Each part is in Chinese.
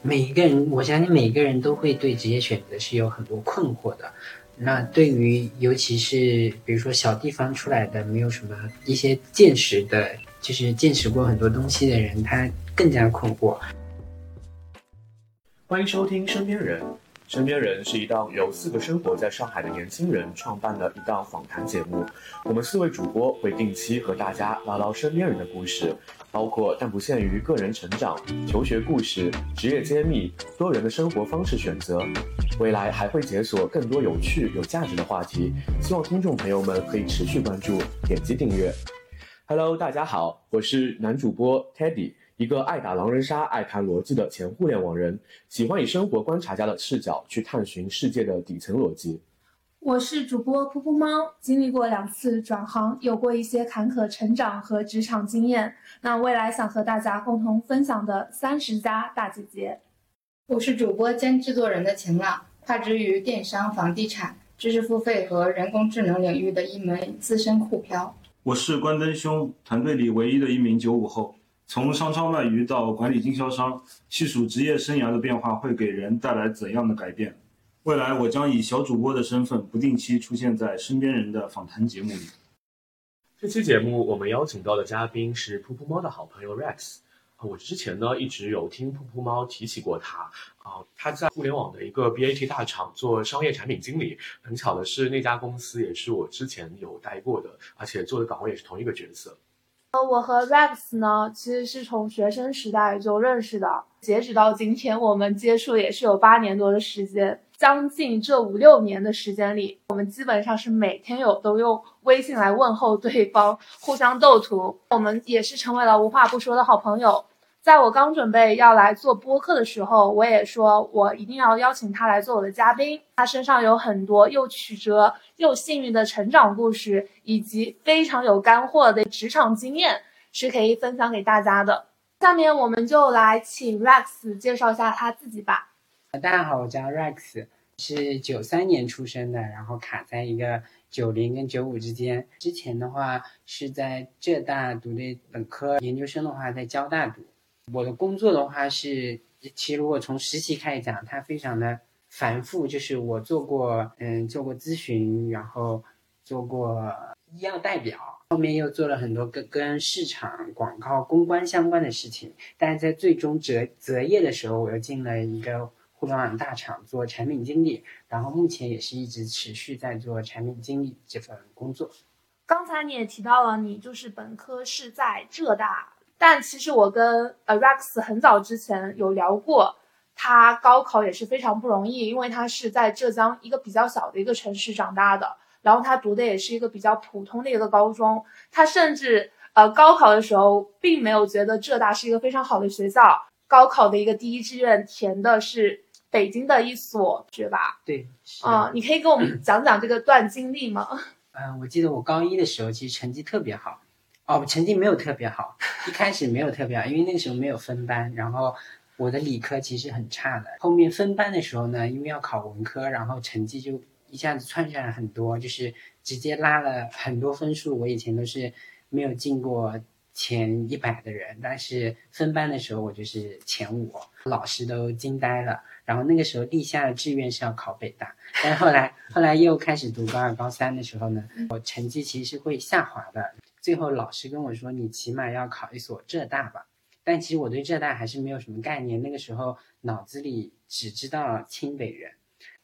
每一个人，我相信每一个人都会对职业选择是有很多困惑的。那对于尤其是比如说小地方出来的，没有什么一些见识的，就是见识过很多东西的人，他更加困惑。欢迎收听《身边人》，《身边人》是一档由四个生活在上海的年轻人创办的一档访谈节目。我们四位主播会定期和大家聊聊身边人的故事，包括但不限于个人成长、求学故事、职业揭秘、多元的生活方式选择。未来还会解锁更多有趣、有价值的话题，希望听众朋友们可以持续关注、点击订阅。Hello，大家好，我是男主播 Teddy，一个爱打狼人杀、爱谈逻辑的前互联网人，喜欢以生活观察家的视角去探寻世界的底层逻辑。我是主播噗噗猫，经历过两次转行，有过一些坎坷成长和职场经验。那未来想和大家共同分享的三十加大姐姐。我是主播兼制作人的晴朗，踏植于电商、房地产、知识付费和人工智能领域的一枚资深酷漂。我是关灯兄，团队里唯一的一名九五后。从商超卖鱼到管理经销商，细数职业生涯的变化会给人带来怎样的改变？未来我将以小主播的身份，不定期出现在身边人的访谈节目里。这期节目我们邀请到的嘉宾是噗噗猫的好朋友 Rex。我之前呢一直有听噗噗猫提起过他啊，他在互联网的一个 BAT 大厂做商业产品经理。很巧的是，那家公司也是我之前有待过的，而且做的岗位也是同一个角色。呃，我和 Rex 呢其实是从学生时代就认识的，截止到今天，我们接触也是有八年多的时间。将近这五六年的时间里，我们基本上是每天有都用微信来问候对方，互相斗图。我们也是成为了无话不说的好朋友。在我刚准备要来做播客的时候，我也说我一定要邀请他来做我的嘉宾。他身上有很多又曲折又幸运的成长故事，以及非常有干货的职场经验，是可以分享给大家的。下面我们就来请 Rex 介绍一下他自己吧。大家好，我叫 Rex，是九三年出生的，然后卡在一个九零跟九五之间。之前的话是在浙大读的本科，研究生的话在交大读。我的工作的话是，其实如果从实习开始讲，它非常的繁复。就是我做过，嗯，做过咨询，然后做过医药代表，后面又做了很多跟跟市场、广告、公关相关的事情。但是在最终择择业的时候，我又进了一个。互联网大厂做产品经理，然后目前也是一直持续在做产品经理这份工作。刚才你也提到了，你就是本科是在浙大，但其实我跟 Rex 很早之前有聊过，他高考也是非常不容易，因为他是在浙江一个比较小的一个城市长大的，然后他读的也是一个比较普通的一个高中，他甚至呃高考的时候并没有觉得浙大是一个非常好的学校，高考的一个第一志愿填的是。北京的一所学霸，对，啊，你可以给我们讲讲这个段经历吗？嗯，我记得我高一的时候其实成绩特别好，哦，我成绩没有特别好，一开始没有特别好，因为那个时候没有分班，然后我的理科其实很差的。后面分班的时候呢，因为要考文科，然后成绩就一下子窜上来很多，就是直接拉了很多分数。我以前都是没有进过前一百的人，但是分班的时候我就是前五，老师都惊呆了。然后那个时候立下的志愿是要考北大，但后来后来又开始读高二高三的时候呢，我成绩其实会下滑的。最后老师跟我说：“你起码要考一所浙大吧。”但其实我对浙大还是没有什么概念，那个时候脑子里只知道清北人。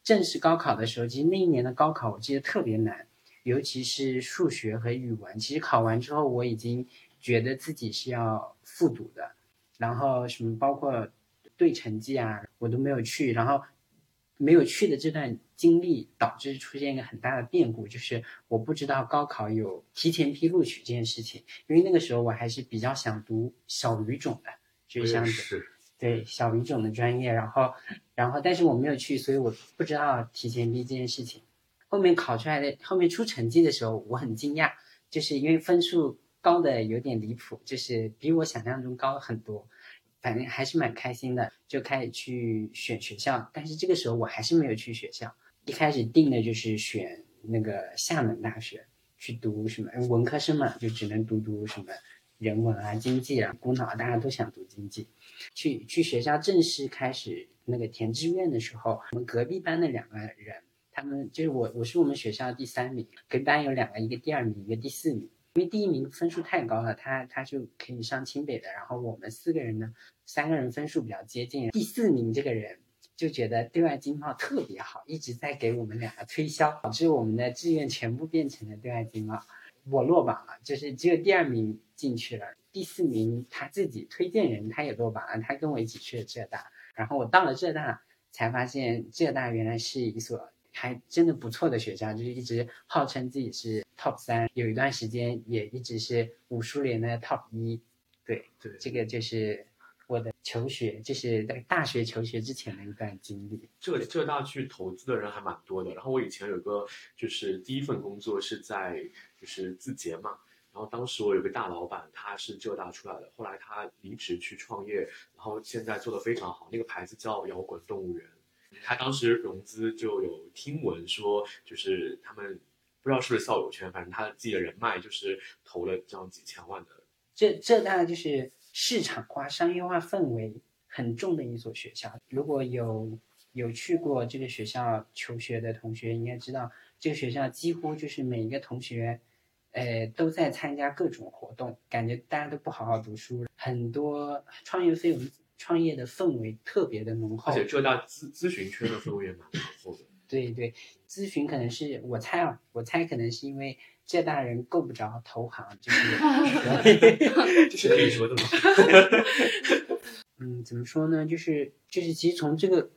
正式高考的时候，其实那一年的高考我记得特别难，尤其是数学和语文。其实考完之后我已经觉得自己是要复读的，然后什么包括。对成绩啊，我都没有去，然后没有去的这段经历导致出现一个很大的变故，就是我不知道高考有提前批录取这件事情，因为那个时候我还是比较想读小语种的，就是像对小语种的专业，然后然后但是我没有去，所以我不知道提前批这件事情。后面考出来的，后面出成绩的时候，我很惊讶，就是因为分数高的有点离谱，就是比我想象中高很多。反正还是蛮开心的，就开始去选学校。但是这个时候我还是没有去学校，一开始定的就是选那个厦门大学去读什么文科生嘛，就只能读读什么人文啊、经济啊，股脑大家都想读经济。去去学校正式开始那个填志愿的时候，我们隔壁班的两个人，他们就是我，我是我们学校第三名，隔壁班有两个，一个第二名，一个第四名。因为第一名分数太高了，他他就可以上清北的。然后我们四个人呢，三个人分数比较接近。第四名这个人就觉得对外经贸特别好，一直在给我们两个推销，导致我们的志愿全部变成了对外经贸。我落榜了，就是只有第二名进去了，第四名他自己推荐人他也落榜了，他跟我一起去了浙大。然后我到了浙大，才发现浙大原来是一所。还真的不错的学校，就是一直号称自己是 top 三，有一段时间也一直是武书联的 top 一。对对，这个就是求学，就是在大学求学之前的一段经历。浙浙大去投资的人还蛮多的。然后我以前有个就是第一份工作是在就是字节嘛，然后当时我有个大老板，他是浙大出来的，后来他离职去创业，然后现在做的非常好，那个牌子叫摇滚动物园。他当时融资就有听闻说，就是他们不知道是不是校友圈，反正他自己的人脉就是投了这样几千万的。浙浙大概就是市场化、商业化氛围很重的一所学校。如果有有去过这个学校求学的同学，应该知道这个学校几乎就是每一个同学，呃，都在参加各种活动，感觉大家都不好好读书，很多创业费用。创业的氛围特别的浓厚，而且浙大咨咨询圈的氛围也蛮浓厚的。对对，咨询可能是我猜啊，我猜可能是因为浙大人够不着投行，就是 就 是可以说的吗？嗯，怎么说呢？就是就是，其实从这个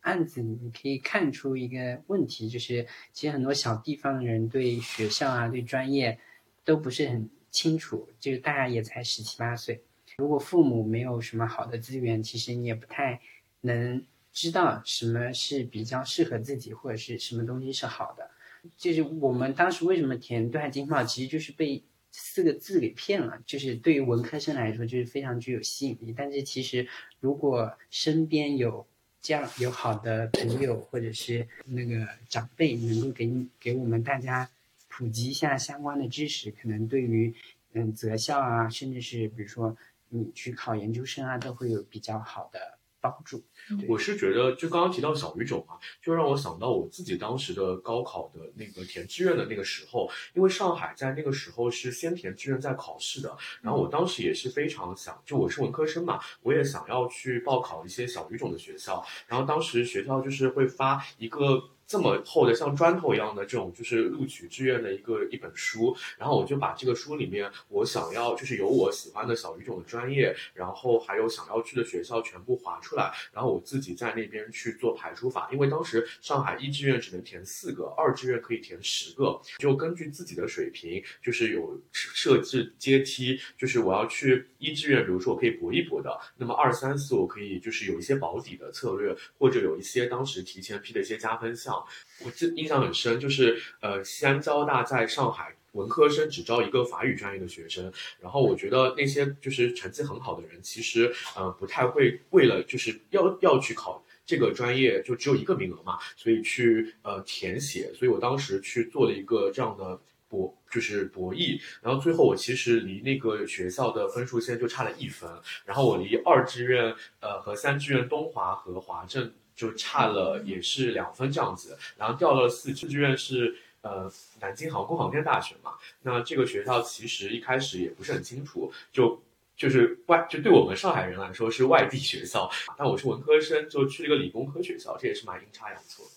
案子你可以看出一个问题，就是其实很多小地方的人对学校啊、对专业都不是很清楚，就是大家也才十七八岁。如果父母没有什么好的资源，其实你也不太能知道什么是比较适合自己，或者是什么东西是好的。就是我们当时为什么填对外经贸，其实就是被四个字给骗了。就是对于文科生来说，就是非常具有吸引力。但是其实如果身边有这样有好的朋友或者是那个长辈，能够给你给我们大家普及一下相关的知识，可能对于嗯择校啊，甚至是比如说。你去考研究生啊，都会有比较好的帮助。我是觉得，就刚刚提到小语种啊，就让我想到我自己当时的高考的那个填志愿的那个时候，因为上海在那个时候是先填志愿再考试的。然后我当时也是非常想，就我是文科生嘛，我也想要去报考一些小语种的学校。然后当时学校就是会发一个。这么厚的像砖头一样的这种就是录取志愿的一个一本书，然后我就把这个书里面我想要就是有我喜欢的小语种的专业，然后还有想要去的学校全部划出来，然后我自己在那边去做排除法，因为当时上海一志愿只能填四个，二志愿可以填十个，就根据自己的水平就是有设置阶梯，就是我要去一志愿，比如说我可以搏一搏的，那么二三四我可以就是有一些保底的策略，或者有一些当时提前批的一些加分项。我记印象很深，就是呃，西安交大在上海文科生只招一个法语专业的学生，然后我觉得那些就是成绩很好的人，其实呃不太会为了就是要要去考这个专业，就只有一个名额嘛，所以去呃填写，所以我当时去做了一个这样的博就是博弈，然后最后我其实离那个学校的分数线就差了一分，然后我离二志愿呃和三志愿东华和华政。就差了也是两分这样子，然后调了四志愿是呃南京航空航天大学嘛。那这个学校其实一开始也不是很清楚，就就是外就对我们上海人来说是外地学校，但我是文科生，就去了一个理工科学校，这也是蛮阴差阳错的。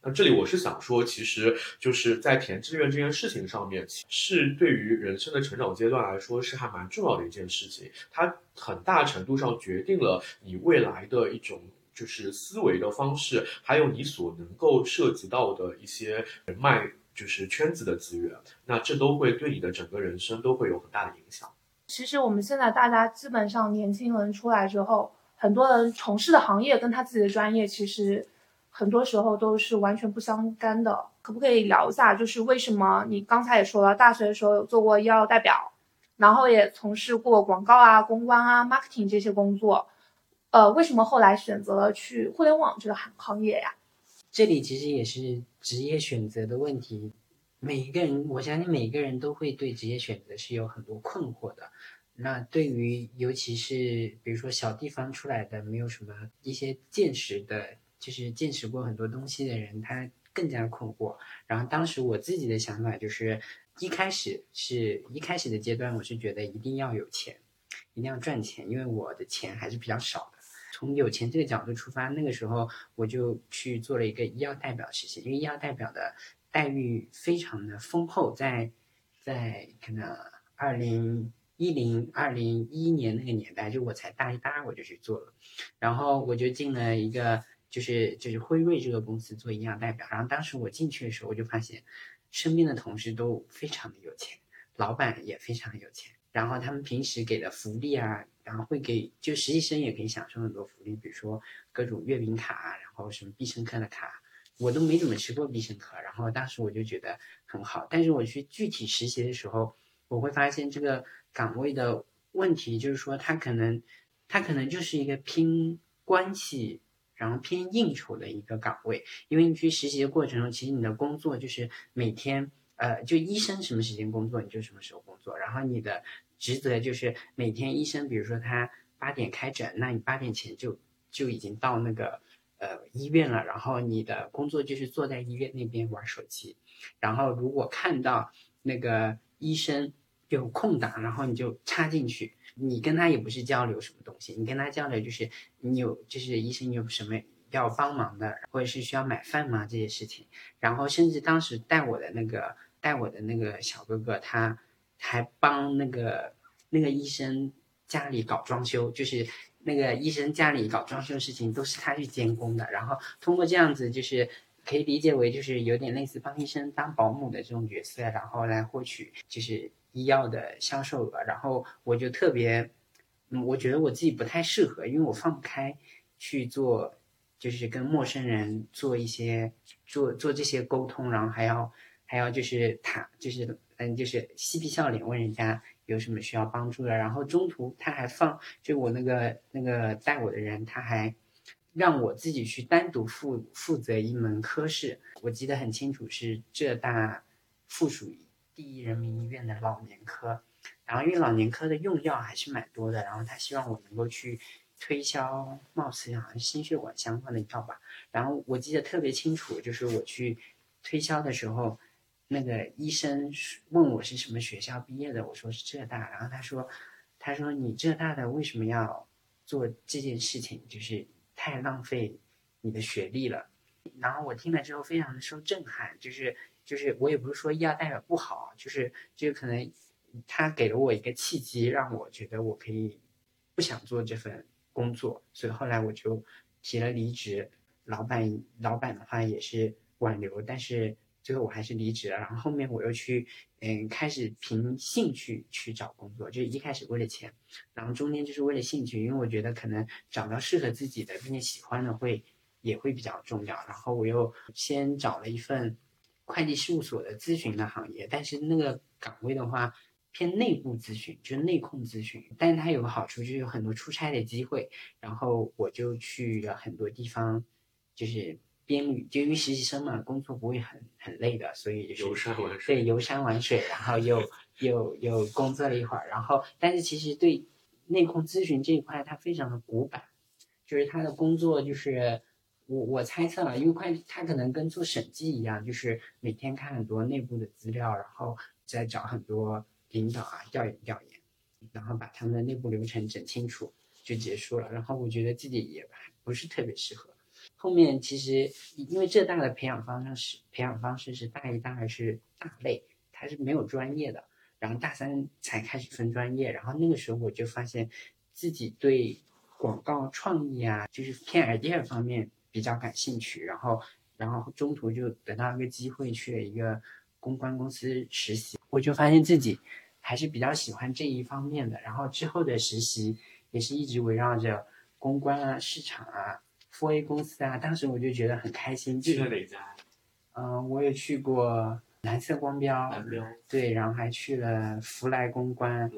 那这里我是想说，其实就是在填志愿这件事情上面，是对于人生的成长阶段来说是还蛮重要的一件事情，它很大程度上决定了你未来的一种。就是思维的方式，还有你所能够涉及到的一些人脉，就是圈子的资源，那这都会对你的整个人生都会有很大的影响。其实我们现在大家基本上年轻人出来之后，很多人从事的行业跟他自己的专业其实很多时候都是完全不相干的。可不可以聊一下，就是为什么你刚才也说了，大学的时候有做过医药代表，然后也从事过广告啊、公关啊、marketing 这些工作。呃，为什么后来选择了去互联网这个行行业呀？这里其实也是职业选择的问题。每一个人，我相信每一个人都会对职业选择是有很多困惑的。那对于尤其是比如说小地方出来的，没有什么一些见识的，就是见识过很多东西的人，他更加困惑。然后当时我自己的想法就是，一开始是一开始的阶段，我是觉得一定要有钱，一定要赚钱，因为我的钱还是比较少的。从有钱这个角度出发，那个时候我就去做了一个医药代表实习，因为医药代表的待遇非常的丰厚，在在可能二零。一零二零一一年那个年代，就我才大一、大二我就去做了，然后我就进了一个就是就是辉瑞这个公司做营养代表。然后当时我进去的时候，我就发现身边的同事都非常的有钱，老板也非常有钱。然后他们平时给的福利啊，然后会给就实习生也可以享受很多福利，比如说各种月饼卡，然后什么必胜客的卡，我都没怎么吃过必胜客。然后当时我就觉得很好，但是我去具体实习的时候，我会发现这个。岗位的问题就是说，他可能，他可能就是一个拼关系，然后偏应酬的一个岗位。因为你去实习的过程中，其实你的工作就是每天，呃，就医生什么时间工作，你就什么时候工作。然后你的职责就是每天医生，比如说他八点开诊，那你八点前就就已经到那个呃医院了。然后你的工作就是坐在医院那边玩手机。然后如果看到那个医生。有空档，然后你就插进去。你跟他也不是交流什么东西，你跟他交流就是你有，就是医生有什么要帮忙的，或者是需要买饭吗这些事情。然后甚至当时带我的那个带我的那个小哥哥，他还帮那个那个医生家里搞装修，就是那个医生家里搞装修的事情都是他去监工的。然后通过这样子，就是可以理解为就是有点类似帮医生当保姆的这种角色，然后来获取就是。医药的销售额，然后我就特别，嗯，我觉得我自己不太适合，因为我放不开去做，就是跟陌生人做一些做做这些沟通，然后还要还要就是谈，就是嗯，就是嬉皮笑脸问人家有什么需要帮助的，然后中途他还放，就我那个那个带我的人，他还让我自己去单独负负责一门科室，我记得很清楚，是浙大附属。第一人民医院的老年科，然后因为老年科的用药还是蛮多的，然后他希望我能够去推销，貌似好像心血管相关的药吧。然后我记得特别清楚，就是我去推销的时候，那个医生问我是什么学校毕业的，我说是浙大，然后他说，他说你浙大的为什么要做这件事情，就是太浪费你的学历了。然后我听了之后非常的受震撼，就是。就是我也不是说医药代表不好，就是就可能他给了我一个契机，让我觉得我可以不想做这份工作，所以后来我就提了离职。老板老板的话也是挽留，但是最后我还是离职了。然后后面我又去嗯开始凭兴趣去找工作，就是一开始为了钱，然后中间就是为了兴趣，因为我觉得可能找到适合自己的并且喜欢的会也会比较重要。然后我又先找了一份。会计事务所的咨询的行业，但是那个岗位的话偏内部咨询，就是内控咨询。但是它有个好处，就是有很多出差的机会。然后我就去了很多地方，就是边旅，就因为实习生嘛，工作不会很很累的，所以就是游山玩水。对，游山玩水，然后又又又工作了一会儿。然后，但是其实对内控咨询这一块，它非常的古板，就是他的工作就是。我我猜测啊，因为会计他可能跟做审计一样，就是每天看很多内部的资料，然后再找很多领导啊调研调研，然后把他们的内部流程整清楚就结束了。然后我觉得自己也不是特别适合。后面其实因为浙大的培养方式培养方式是大一、大二是大类，它是没有专业的，然后大三才开始分专业。然后那个时候我就发现自己对广告创意啊，就是偏 idea 方面。比较感兴趣，然后，然后中途就得到一个机会去了一个公关公司实习，我就发现自己还是比较喜欢这一方面的。然后之后的实习也是一直围绕着公关啊、市场啊、富 A 公司啊，当时我就觉得很开心。去了哪家？嗯，我也去过蓝色光标，蓝标对，然后还去了福来公关。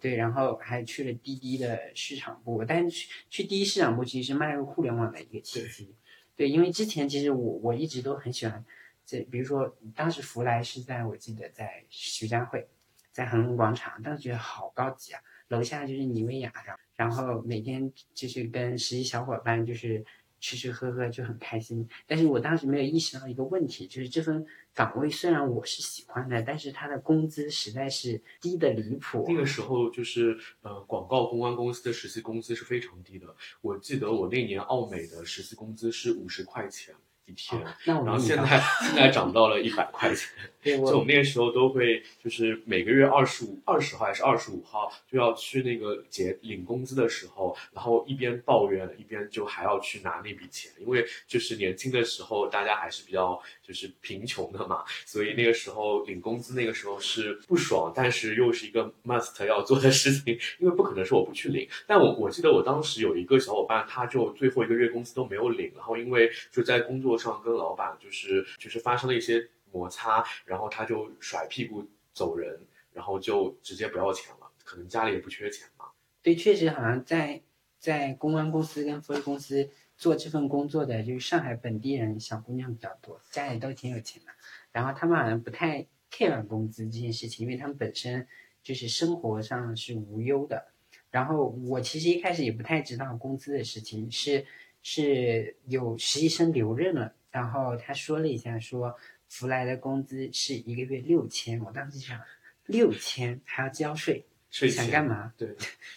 对，然后还去了滴滴的市场部，但是去去滴滴市场部其实是迈入互联网的一个契机。对，因为之前其实我我一直都很喜欢，这比如说当时福来是在我记得在徐家汇，在恒隆广场，当时觉得好高级啊，楼下就是妮维雅，然然后每天就是跟实习小伙伴就是吃吃喝喝就很开心。但是我当时没有意识到一个问题，就是这份岗位虽然我是喜欢的，但是他的工资实在是低的离谱。那个时候就是呃，广告公关公司的实习工资是非常低的。我记得我那年奥美的实习工资是五十块钱一天，那我然后现在现在涨到了一百块钱。对就我我们那个时候都会，就是每个月二十五、二十号还是二十五号就要去那个结领工资的时候，然后一边抱怨一边就还要去拿那笔钱，因为就是年轻的时候大家还是比较就是贫穷的嘛，所以那个时候领工资那个时候是不爽，但是又是一个 must 要做的事情，因为不可能是我不去领。但我我记得我当时有一个小伙伴，他就最后一个月工资都没有领，然后因为就在工作上跟老板就是就是发生了一些摩擦，然后他就甩屁股走人，然后就直接不要钱了，可能家里也不缺钱嘛。对，确实好像在在公关公司跟福利公司做这份工作的，就是上海本地人小姑娘比较多，家里都挺有钱的。然后他们好像不太 care 工资这件事情，因为他们本身就是生活上是无忧的。然后我其实一开始也不太知道工资的事情，是是有实习生留任了，然后他说了一下说福来的工资是一个月六千，我当时就想六千还要交税，税前想干嘛？对，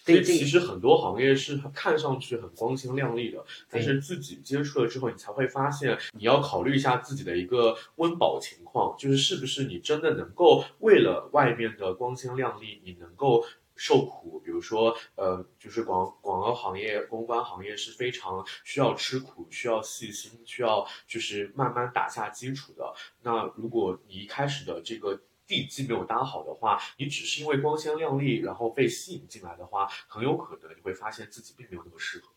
所以其实很多行业是看上去很光鲜亮丽的，但是自己接触了之后，你才会发现，你要考虑一下自己的一个温饱情况，就是是不是你真的能够为了外面的光鲜亮丽，你能够受苦。比如说，呃，就是广广告行业、公关行业是非常需要吃苦、需要细心、需要就是慢慢打下基础的。那如果你一开始的这个地基没有搭好的话，你只是因为光鲜亮丽，然后被吸引进来的话，很有可能你会发现自己并没有那么适合。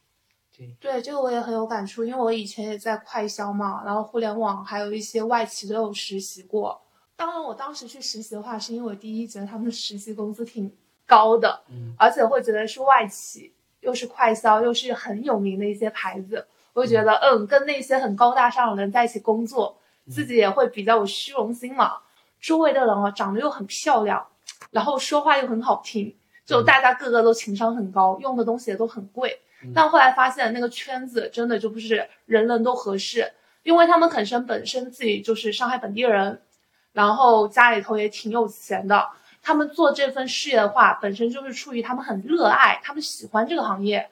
对，这个我也很有感触，因为我以前也在快销嘛，然后互联网还有一些外企都有实习过。当然，我当时去实习的话，是因为第一觉得他们的实习工资挺高的，嗯而且会觉得是外企，又是快销，又是很有名的一些牌子，我就觉得嗯，跟那些很高大上的人在一起工作，自己也会比较有虚荣心嘛。周围的人啊，长得又很漂亮，然后说话又很好听，就大家个个都情商很高，用的东西也都很贵。但后来发现那个圈子真的就不是人人都合适，因为他们可能本身自己就是上海本地人，然后家里头也挺有钱的。他们做这份事业的话，本身就是出于他们很热爱，他们喜欢这个行业。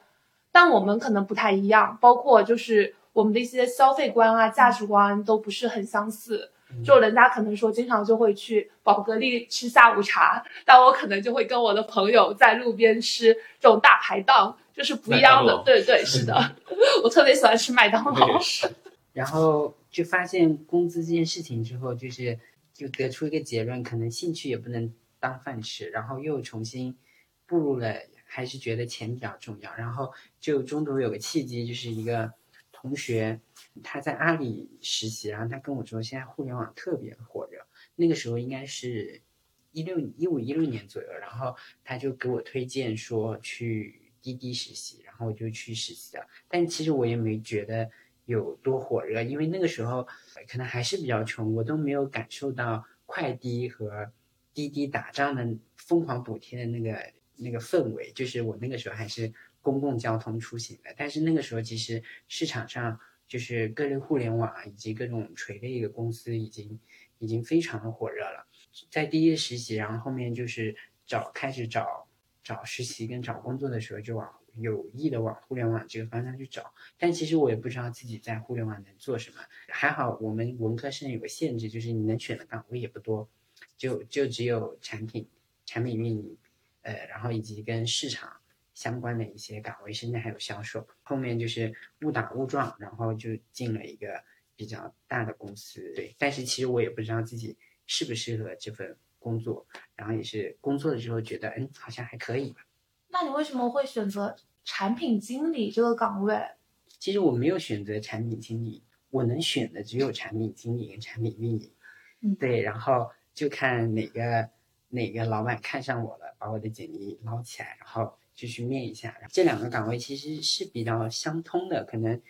但我们可能不太一样，包括就是我们的一些消费观啊、价值观都不是很相似。就人家可能说经常就会去宝格丽吃下午茶，但我可能就会跟我的朋友在路边吃这种大排档，就是不一样的。对对，是的，我特别喜欢吃麦当劳然后就发现工资这件事情之后，就是就得出一个结论，可能兴趣也不能当饭吃，然后又重新步入了，还是觉得钱比较重要。然后就中途有个契机，就是一个同学他在阿里实习，然后他跟我说，现在互联网特别火热，那个时候应该是一六一五一六年左右，然后他就给我推荐说去滴滴实习，然后我就去实习了。但其实我也没觉得有多火热，因为那个时候可能还是比较穷，我都没有感受到快滴和滴滴打仗的疯狂补贴的那个那个氛围。就是我那个时候还是公共交通出行的，但是那个时候其实市场上就是各类互联网以及各种垂类的公司已经已经非常的火热了。在第一实习，然后后面就是找开始找找实习跟找工作的时候，就往有意的往互联网这个方向去找。但其实我也不知道自己在互联网能做什么。还好我们文科生有个限制，就是你能选的岗位也不多，就就只有产品、产品运营，呃，然后以及跟市场相关的一些岗位，甚至还有销售。后面就是误打误撞，然后就进了一个比较大的公司。对，但是其实我也不知道自己适不适合这份工作，然后也是工作了之后觉得，嗯，好像还可以吧。那你为什么会选择产品经理这个岗位？其实我没有选择产品经理，我能选的只有产品经理跟产品运营。嗯对，然后就看哪个哪个老板看上我了，把我的简历捞起来，然后就去面一下。这两个岗位其实是比较相通的，可能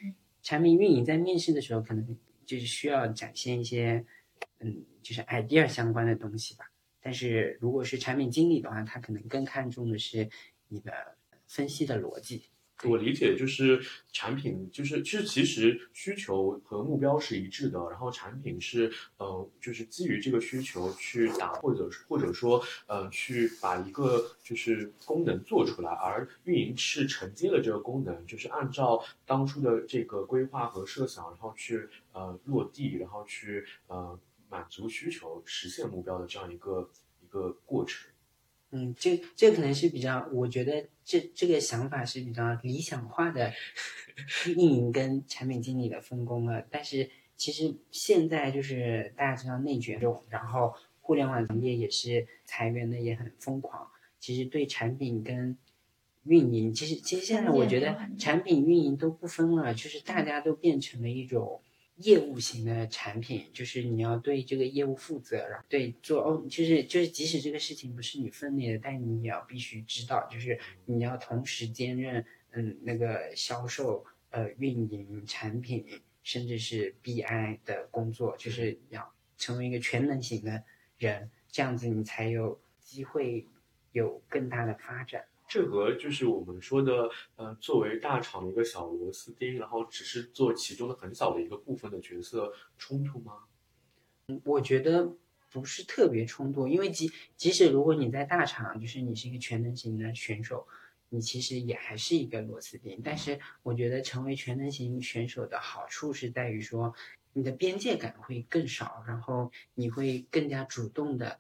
产品运营在面试的时候，可能就是需要展现一些嗯，就是 idea 相关的东西吧。但是如果是产品经理的话，他可能更看重的是你的分析的逻辑。我理解就是产品就是其实其实需求和目标是一致的，然后产品是呃就是基于这个需求去打或者或者说呃去把一个就是功能做出来，而运营是承接了这个功能，就是按照当初的这个规划和设想，然后去呃落地，然后去呃满足需求、实现目标的这样一个一个过程。嗯，这这可能是比较，我觉得这这个想法是比较理想化的运营跟产品经理的分工了。但是其实现在就是大家知道内卷这种，然后互联网行业也是裁员的也很疯狂。其实对产品跟运营，其实其实现在我觉得产品运营都不分了，就是大家都变成了一种。业务型的产品，就是你要对这个业务负责，然后对做哦，就是就是即使这个事情不是你分内的，但你也要必须知道，就是你要同时兼任嗯那个销售、呃运营、产品，甚至是 BI 的工作，就是要成为一个全能型的人，这样子你才有机会有更大的发展。这和就是我们说的，呃，作为大厂的一个小螺丝钉，然后只是做其中的很小的一个部分的角色冲突吗？嗯，我觉得不是特别冲突，因为即即使如果你在大厂，就是你是一个全能型的选手，你其实也还是一个螺丝钉。但是我觉得成为全能型选手的好处是在于说，你的边界感会更少，然后你会更加主动的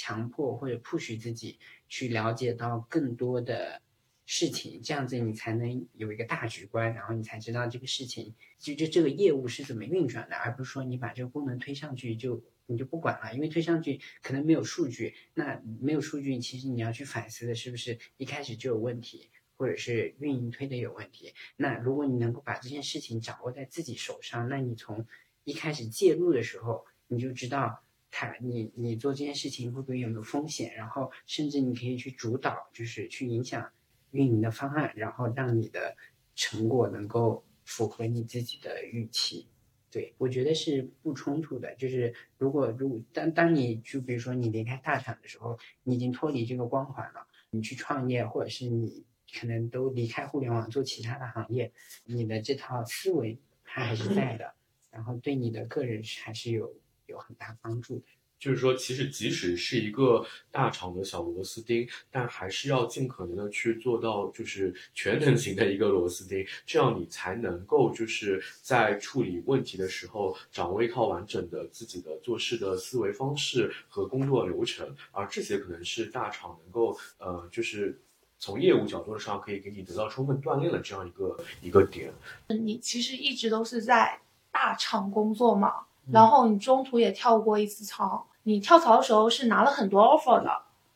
强迫或者 push 自己。去了解到更多的事情，这样子你才能有一个大局观，然后你才知道这个事情就就这个业务是怎么运转的，而不是说你把这个功能推上去就你就不管了，因为推上去可能没有数据，那没有数据，其实你要去反思的是不是一开始就有问题，或者是运营推的有问题。那如果你能够把这件事情掌握在自己手上，那你从一开始介入的时候，你就知道。他，你你做这件事情会不会有没有风险？然后甚至你可以去主导，就是去影响运营的方案，然后让你的成果能够符合你自己的预期。对我觉得是不冲突的。就是如果如果当当你就比如说你离开大厂的时候，你已经脱离这个光环了，你去创业，或者是你可能都离开互联网做其他的行业，你的这套思维它还是在的，然后对你的个人还是有。有很大帮助的，就是说，其实即使是一个大厂的小螺丝钉，但还是要尽可能的去做到，就是全能型的一个螺丝钉，这样你才能够就是在处理问题的时候，掌握一套完整的自己的做事的思维方式和工作流程，而这些可能是大厂能够呃，就是从业务角度上可以给你得到充分锻炼的这样一个一个点。你其实一直都是在大厂工作嘛？然后你中途也跳过一次槽，你跳槽的时候是拿了很多 offer 的，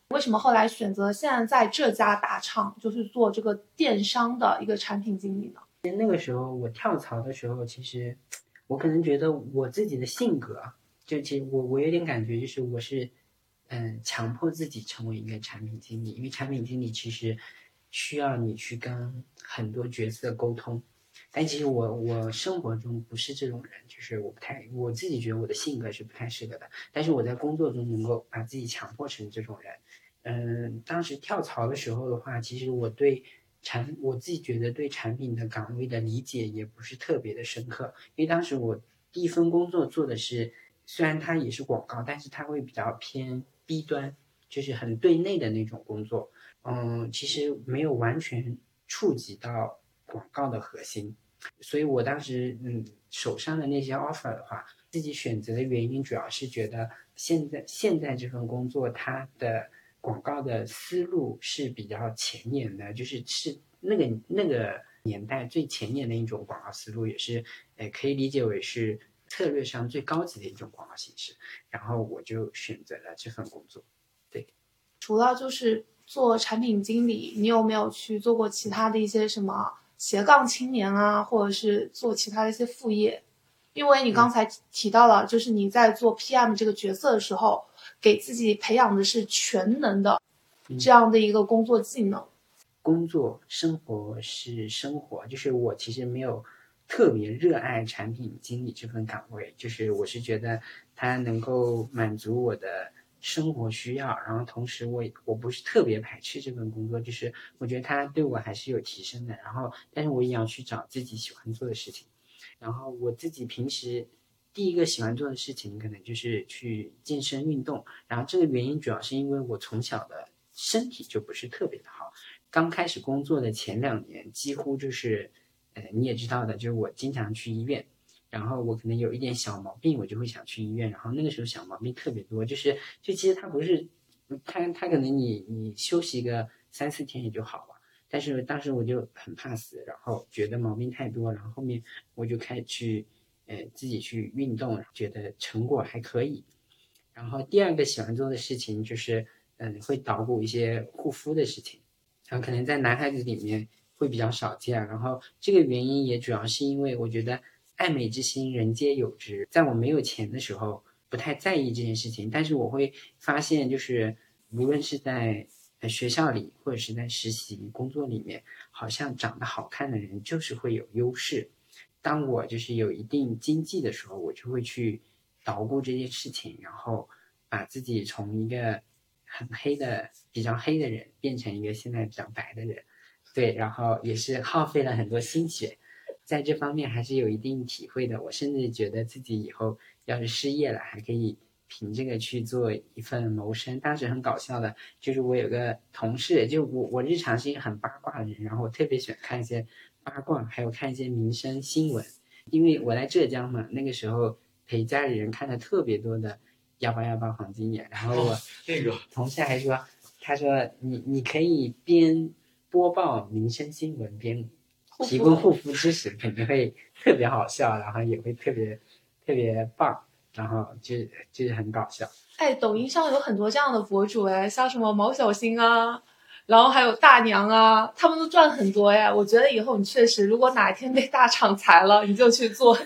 为什么后来选择现在在这家大厂就是做这个电商的一个产品经理呢？那个时候我跳槽的时候，其实我可能觉得我自己的性格，就其实我我有点感觉就是我是，嗯，强迫自己成为一个产品经理，因为产品经理其实需要你去跟很多角色沟通。但其实我我生活中不是这种人，就是我不太我自己觉得我的性格是不太适合的。但是我在工作中能够把自己强迫成这种人。嗯，当时跳槽的时候的话，其实我对产我自己觉得对产品的岗位的理解也不是特别的深刻。因为当时我第一份工作做的是，虽然它也是广告，但是它会比较偏 B 端，就是很对内的那种工作。嗯，其实没有完全触及到广告的核心。所以我当时嗯手上的那些 offer 的话，自己选择的原因主要是觉得现在现在这份工作它的广告的思路是比较前沿的，就是是那个那个年代最前沿的一种广告思路，也是诶可以理解为是策略上最高级的一种广告形式。然后我就选择了这份工作。对，除了就是做产品经理，你有没有去做过其他的一些什么？斜杠青年啊，或者是做其他的一些副业，因为你刚才提到了，就是你在做 PM 这个角色的时候，给自己培养的是全能的这样的一个工作技能。工作生活是生活，就是我其实没有特别热爱产品经理这份岗位，就是我是觉得它能够满足我的生活需要，然后同时我也我不是特别排斥这份工作，就是我觉得它对我还是有提升的。然后，但是我也要去找自己喜欢做的事情。然后我自己平时第一个喜欢做的事情，可能就是去健身运动。然后这个原因主要是因为我从小的身体就不是特别的好，刚开始工作的前两年，几乎就是呃你也知道的，就是我经常去医院。然后我可能有一点小毛病，我就会想去医院。然后那个时候小毛病特别多，就是就其实它不是，它它可能你你休息个三四天也就好了。但是当时我就很怕死，然后觉得毛病太多，然后后面我就开始去呃自己去运动，觉得成果还可以。然后第二个喜欢做的事情就是嗯会捣鼓一些护肤的事情，然后可能在男孩子里面会比较少见。然后这个原因也主要是因为我觉得。爱美之心，人皆有之。在我没有钱的时候，不太在意这件事情。但是我会发现，就是无论是在学校里，或者是在实习工作里面，好像长得好看的人就是会有优势。当我就是有一定经济的时候，我就会去捣鼓这些事情，然后把自己从一个很黑的、比较黑的人，变成一个现在比较白的人。对，然后也是耗费了很多心血。在这方面还是有一定体会的。我甚至觉得自己以后要是失业了，还可以凭这个去做一份谋生。当时很搞笑的，就是我有个同事，就我我日常是一个很八卦的人，然后我特别喜欢看一些八卦，还有看一些民生新闻。因为我在浙江嘛，那个时候陪家里人看的特别多的幺八幺八黄金眼，然后我那个同事还说，他说你你可以边播报民生新闻边。提供护肤知识肯定会 特别好笑，然后也会特别特别棒，然后就就是很搞笑。哎，抖音上有很多这样的博主哎，像什么毛小星啊，然后还有大娘啊，他们都赚很多哎。我觉得以后你确实，如果哪一天被大厂裁了，你就去做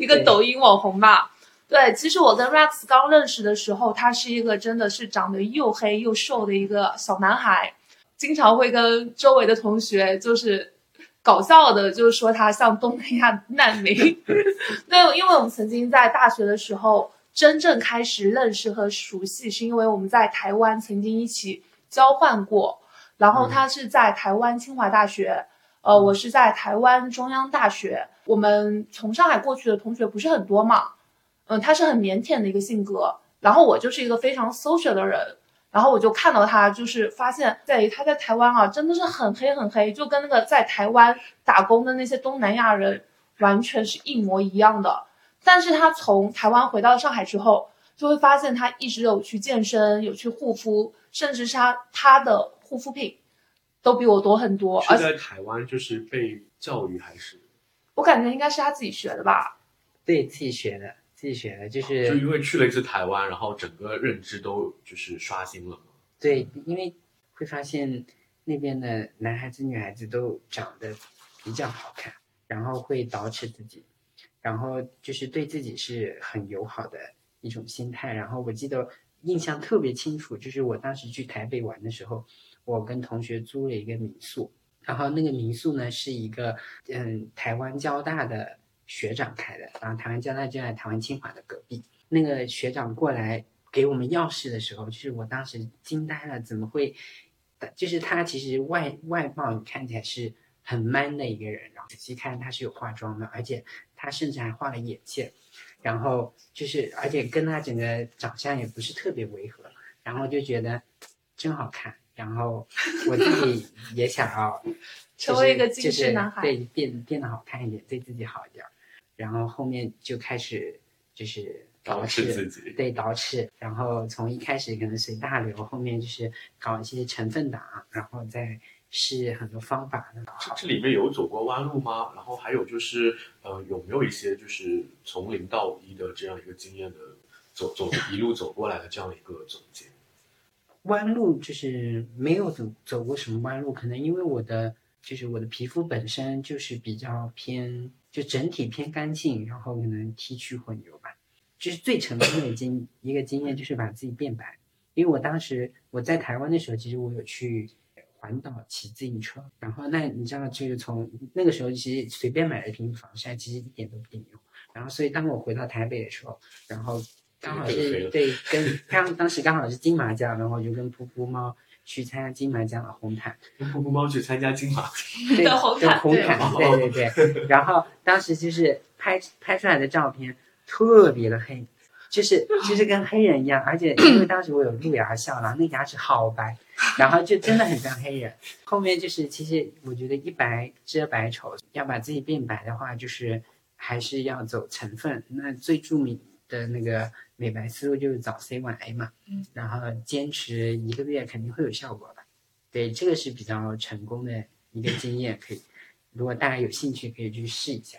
一个抖音网红吧。对，其实我跟 Rex 刚认识的时候，他是一个真的是长得又黑又瘦的一个小男孩，经常会跟周围的同学就是。搞笑的，就是说他像东南亚难民。对，因为我们曾经在大学的时候真正开始认识和熟悉，是因为我们在台湾曾经一起交换过。然后他是在台湾清华大学，呃，我是在台湾中央大学。我们从上海过去的同学不是很多嘛，嗯，他是很腼腆的一个性格，然后我就是一个非常 social 的人。然后我就看到他，就是发现，在他在台湾啊，真的是很黑很黑，就跟那个在台湾打工的那些东南亚人完全是一模一样的。但是他从台湾回到上海之后，就会发现他一直有去健身，有去护肤，甚至是他他的护肤品都比我多很多。是在台湾就是被教育还是？我感觉应该是他自己学的吧。对自己学的。自己学的，就是就因为去了一次台湾，然后整个认知都就是刷新了对，因为会发现那边的男孩子、女孩子都长得比较好看，然后会捯饬自己，然后就是对自己是很友好的一种心态。然后我记得印象特别清楚，就是我当时去台北玩的时候，我跟同学租了一个民宿，然后那个民宿呢是一个嗯台湾交大的。学长开的，然后台湾交大就在台湾清华的隔壁。那个学长过来给我们钥匙的时候，就是我当时惊呆了，怎么会？就是他其实外外貌看起来是很 man 的一个人，然后仔细看他是有化妆的，而且他甚至还画了眼线，然后就是而且跟他整个长相也不是特别违和，然后就觉得真好看，然后我自己也想要 成为一个精致男孩，对变变得好看一点，对自己好一点。然后后面就开始就是捯饬自己，对捯饬。然后从一开始可能随大流，后面就是搞一些成分党，然后再试很多方法。这这里面有走过弯路吗？然后还有就是，呃，有没有一些就是从零到一的这样一个经验的走走一路走过来的这样一个总结？弯路就是没有走走过什么弯路，可能因为我的就是我的皮肤本身就是比较偏。就整体偏干净，然后可能 T 区混油吧。就是最成功的经一个经验，就是把自己变白。因为我当时我在台湾的时候，其实我有去环岛骑自行车，然后那你知道，就是从那个时候其实随便买了一瓶防晒，其实一点都不顶用。然后所以当我回到台北的时候，然后刚好是对跟刚当时刚好是金马奖，然后我就跟噗噗猫去参加金马奖的红毯，跟噗噗猫去参加金马，对的红毯对红毯，对对对。然后当时就是拍拍出来的照片特别的黑，就是就是跟黑人一样，而且因为当时我有露牙笑，然后那牙齿好白，然后就真的很像黑人。后面就是其实我觉得一白遮百丑，要把自己变白的话，就是还是要走成分。那最著名的那个美白思路就是早 C 晚 A 嘛，嗯，然后坚持一个月肯定会有效果的。对，这个是比较成功的一个经验，可以，如果大家有兴趣可以去试一下。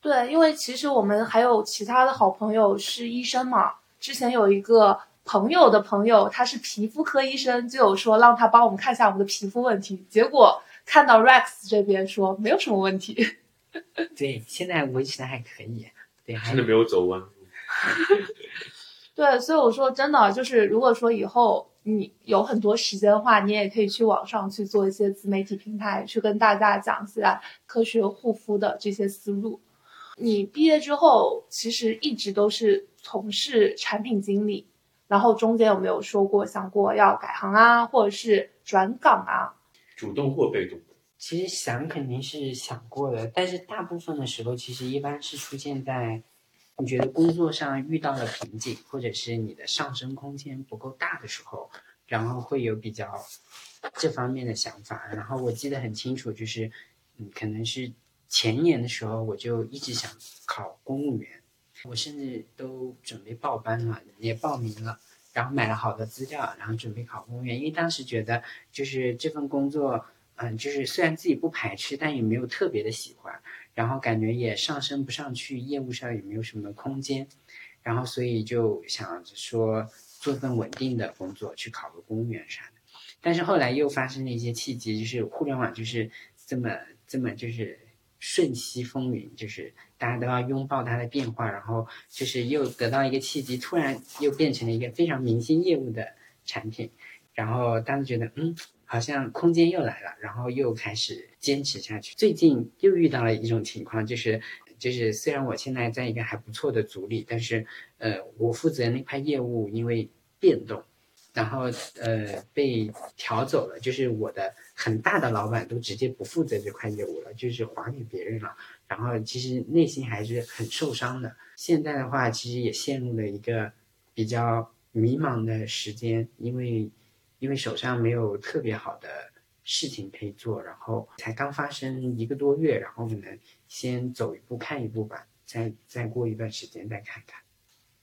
对，因为其实我们还有其他的好朋友是医生嘛。之前有一个朋友的朋友，他是皮肤科医生，就有说让他帮我们看一下我们的皮肤问题。结果看到 Rex 这边说没有什么问题。对，现在维持的还可以。对，还真的没有走弯路。对，所以我说真的，就是如果说以后你有很多时间的话，你也可以去网上去做一些自媒体平台，去跟大家讲一下科学护肤的这些思路。你毕业之后，其实一直都是从事产品经理，然后中间有没有说过想过要改行啊，或者是转岗啊？主动或被动？其实想肯定是想过的，但是大部分的时候，其实一般是出现在你觉得工作上遇到了瓶颈，或者是你的上升空间不够大的时候，然后会有比较这方面的想法。然后我记得很清楚，就是嗯，可能是前年的时候，我就一直想考公务员，我甚至都准备报班了，也报名了。然后买了好多资料，然后准备考公务员，因为当时觉得就是这份工作，嗯，就是虽然自己不排斥，但也没有特别的喜欢，然后感觉也上升不上去，业务上也没有什么空间，然后所以就想说做份稳定的工作，去考个公务员啥的。但是后来又发生了一些契机，就是互联网就是这么这么就是瞬息风云，就是大家都要拥抱它的变化，然后就是又得到一个契机，突然又变成了一个非常明星业务的产品，然后当时觉得嗯，好像空间又来了，然后又开始坚持下去。最近又遇到了一种情况，就是就是虽然我现在在一个还不错的组里，但是呃，我负责那块业务因为变动。然后呃被调走了，就是我的很大的老板都直接不负责这块业务了，就是还给别人了。然后其实内心还是很受伤的。现在的话，其实也陷入了一个比较迷茫的时间，因为因为手上没有特别好的事情可以做，然后才刚发生一个多月，然后可能先走一步看一步吧，再再过一段时间再看看。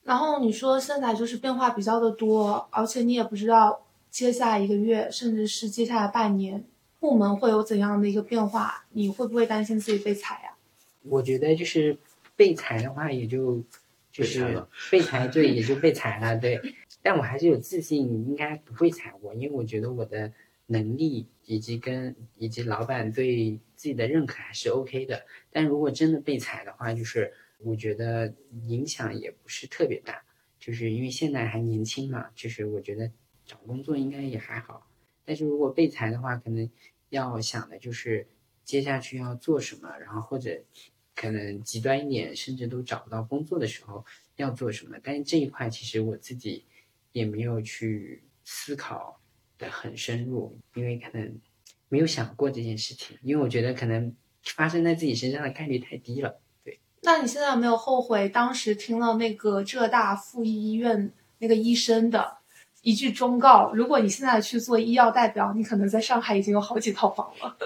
然后你说现在就是变化比较的多，而且你也不知道接下来一个月，甚至是接下来半年，部门会有怎样的一个变化，你会不会担心自己被裁啊呀、我觉得就是被裁的话，也就就是被裁，对，也就被裁了，对。但我还是有自信，应该不会裁我，因为我觉得我的能力以及跟以及老板对自己的认可还是 OK 的。但如果真的被裁的话，就是我觉得影响也不是特别大，就是因为现在还年轻嘛，就是我觉得找工作应该也还好。但是如果被裁的话，可能要想的就是接下去要做什么，然后或者可能极端一点，甚至都找不到工作的时候要做什么。但是这一块其实我自己也没有去思考的很深入，因为可能没有想过这件事情，因为我觉得可能发生在自己身上的概率太低了。对，那你现在有没有后悔当时听了那个浙大附一医院那个医生的一句忠告？如果你现在去做医药代表，你可能在上海已经有好几套房了。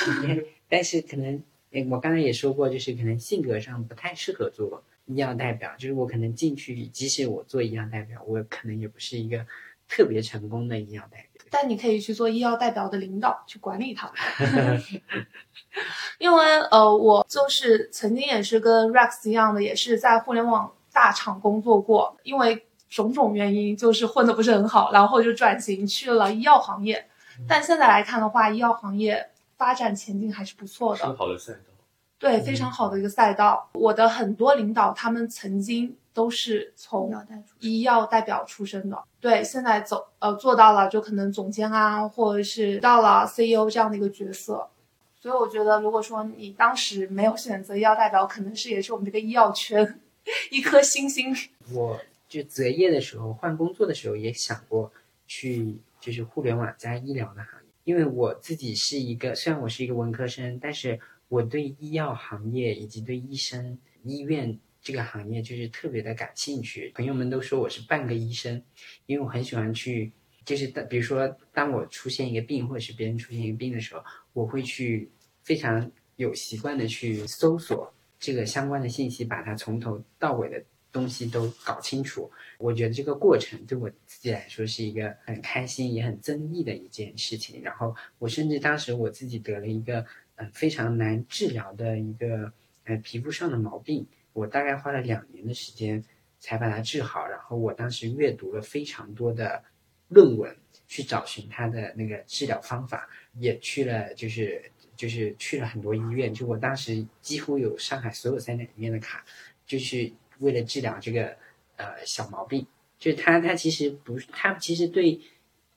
但是可能，诶我刚才也说过，就是可能性格上不太适合做医药代表。就是我可能进去，即使我做医药代表，我可能也不是一个特别成功的医药代表。但你可以去做医药代表的领导，去管理他们。因为呃，我就是曾经也是跟 Rex 一样的，也是在互联网大厂工作过，因为种种原因，就是混得不是很好，然后就转型去了医药行业。但现在来看的话，医药行业发展前景还是不错的很。好的赛道。对，非常好的一个赛道。我的很多领导，他们曾经都是从医药代表出身的，对，现在走呃做到了就可能总监啊，或者是到了 CEO 这样的一个角色。所以我觉得，如果说你当时没有选择医药代表，可能是也是我们这个医药圈 一颗星星。我就择业的时候换工作的时候也想过去就是互联网加医疗的行业，因为我自己是一个虽然我是一个文科生，但是我对医药行业以及对医生医院这个行业就是特别的感兴趣。朋友们都说我是半个医生，因为我很喜欢去。就是当比如说，当我出现一个病，或者是别人出现一个病的时候，我会去非常有习惯的去搜索这个相关的信息，把它从头到尾的东西都搞清楚。我觉得这个过程对我自己来说是一个很开心也很增益的一件事情。然后我甚至当时我自己得了一个嗯非常难治疗的一个呃皮肤上的毛病，我大概花了两年的时间才把它治好。然后我当时阅读了非常多的。论文去找寻他的那个治疗方法，也去了，就是就是去了很多医院。就我当时几乎有上海所有三甲医院的卡，就是为了治疗这个呃小毛病。就是他他其实不是他其实对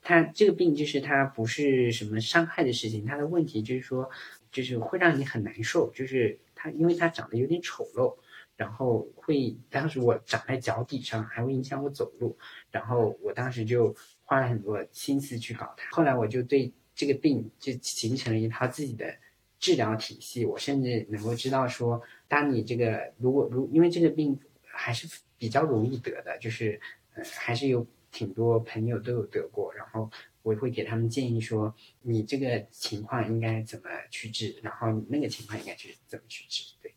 他这个病就是他不是什么伤害的事情，他的问题就是说就是会让你很难受，就是他因为他长得有点丑陋。然后会，当时我长在脚底上，还会影响我走路。然后我当时就花了很多心思去搞它。后来我就对这个病就形成了一套自己的治疗体系。我甚至能够知道说，当你这个如果如因为这个病还是比较容易得的，就是呃还是有挺多朋友都有得过。然后我会给他们建议说，你这个情况应该怎么去治，然后你那个情况应该去怎么去治，对。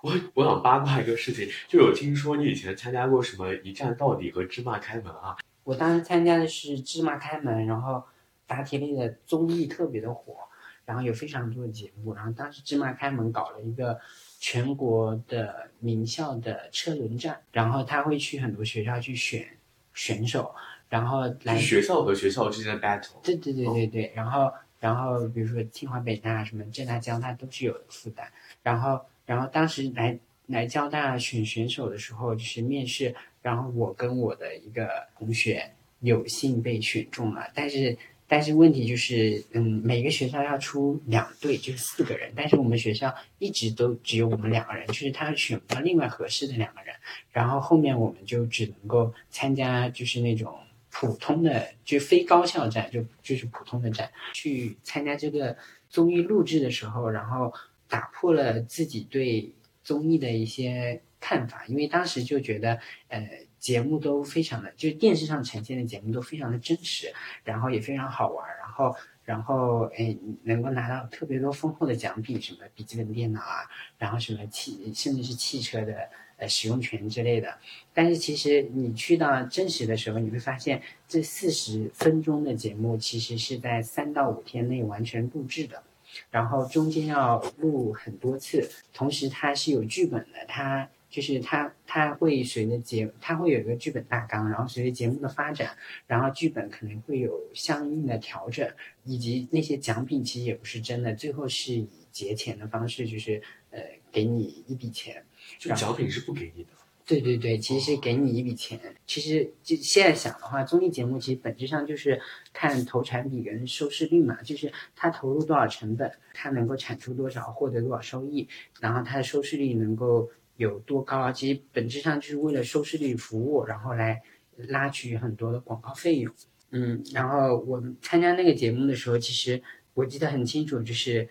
我我想八卦一个事情，就有听说你以前参加过什么一站到底和芝麻开门啊？我当时参加的是芝麻开门，然后答题类的综艺特别的火，然后有非常多的节目，然后当时芝麻开门搞了一个全国的名校的车轮战，然后他会去很多学校去选选手，然后来学校和学校之间的 battle。对对对对对，然后然后比如说清华北大什么浙大交大都是有的负担，然后。然后当时来来交大选选手的时候，就是面试，然后我跟我的一个同学有幸被选中了，但是但是问题就是，嗯，每个学校要出两队，就是四个人，但是我们学校一直都只有我们两个人，就是他选不到另外合适的两个人，然后后面我们就只能够参加就是那种普通的，就非高校站，就就是普通的站，去参加这个综艺录制的时候，然后。打破了自己对综艺的一些看法，因为当时就觉得，呃，节目都非常的，就电视上呈现的节目都非常的真实，然后也非常好玩，然后，然后，哎，能够拿到特别多丰厚的奖品，什么笔记本电脑啊，然后什么汽，甚至是汽车的呃使用权之类的。但是其实你去到真实的时候，你会发现这四十分钟的节目其实是在三到五天内完全录制的。然后中间要录很多次，同时它是有剧本的，它就是它它会随着节，它会有一个剧本大纲，然后随着节目的发展，然后剧本可能会有相应的调整，以及那些奖品其实也不是真的，最后是以节前的方式，就是呃给你一笔钱，就奖品是不给你的。对对对，其实是给你一笔钱。其实就现在想的话，综艺节目其实本质上就是看投产比跟收视率嘛，就是它投入多少成本，它能够产出多少，获得多少收益，然后它的收视率能够有多高。其实本质上就是为了收视率服务，然后来拉取很多的广告费用。嗯，然后我们参加那个节目的时候，其实我记得很清楚，就是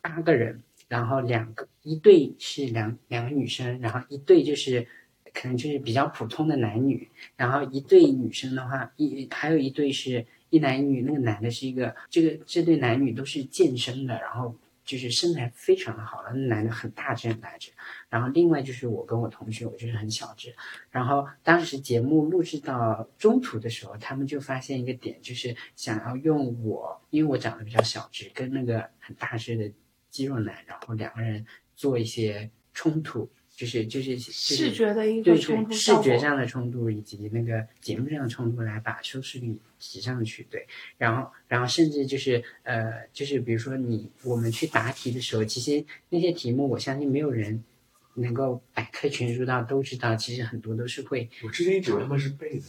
八个人，然后两个一对是两两个女生，然后一对就是。可能就是比较普通的男女，然后一对女生的话，一还有一对是一男一女，那个男的是一个这个这对男女都是健身的，然后就是身材非常的好，那男的很大只很大只，然后另外就是我跟我同学，我就是很小只，然后当时节目录制到中途的时候，他们就发现一个点，就是想要用我，因为我长得比较小只，跟那个很大只的肌肉男，然后两个人做一些冲突。就是就是视觉的一个冲突，视觉上的冲突以及那个节目上的冲突来把收视率提上去，对。然后然后甚至就是呃就是比如说你我们去答题的时候，其实那些题目我相信没有人能够百科全书到都知道，其实很多都是会。我之前一直以为他们是背的。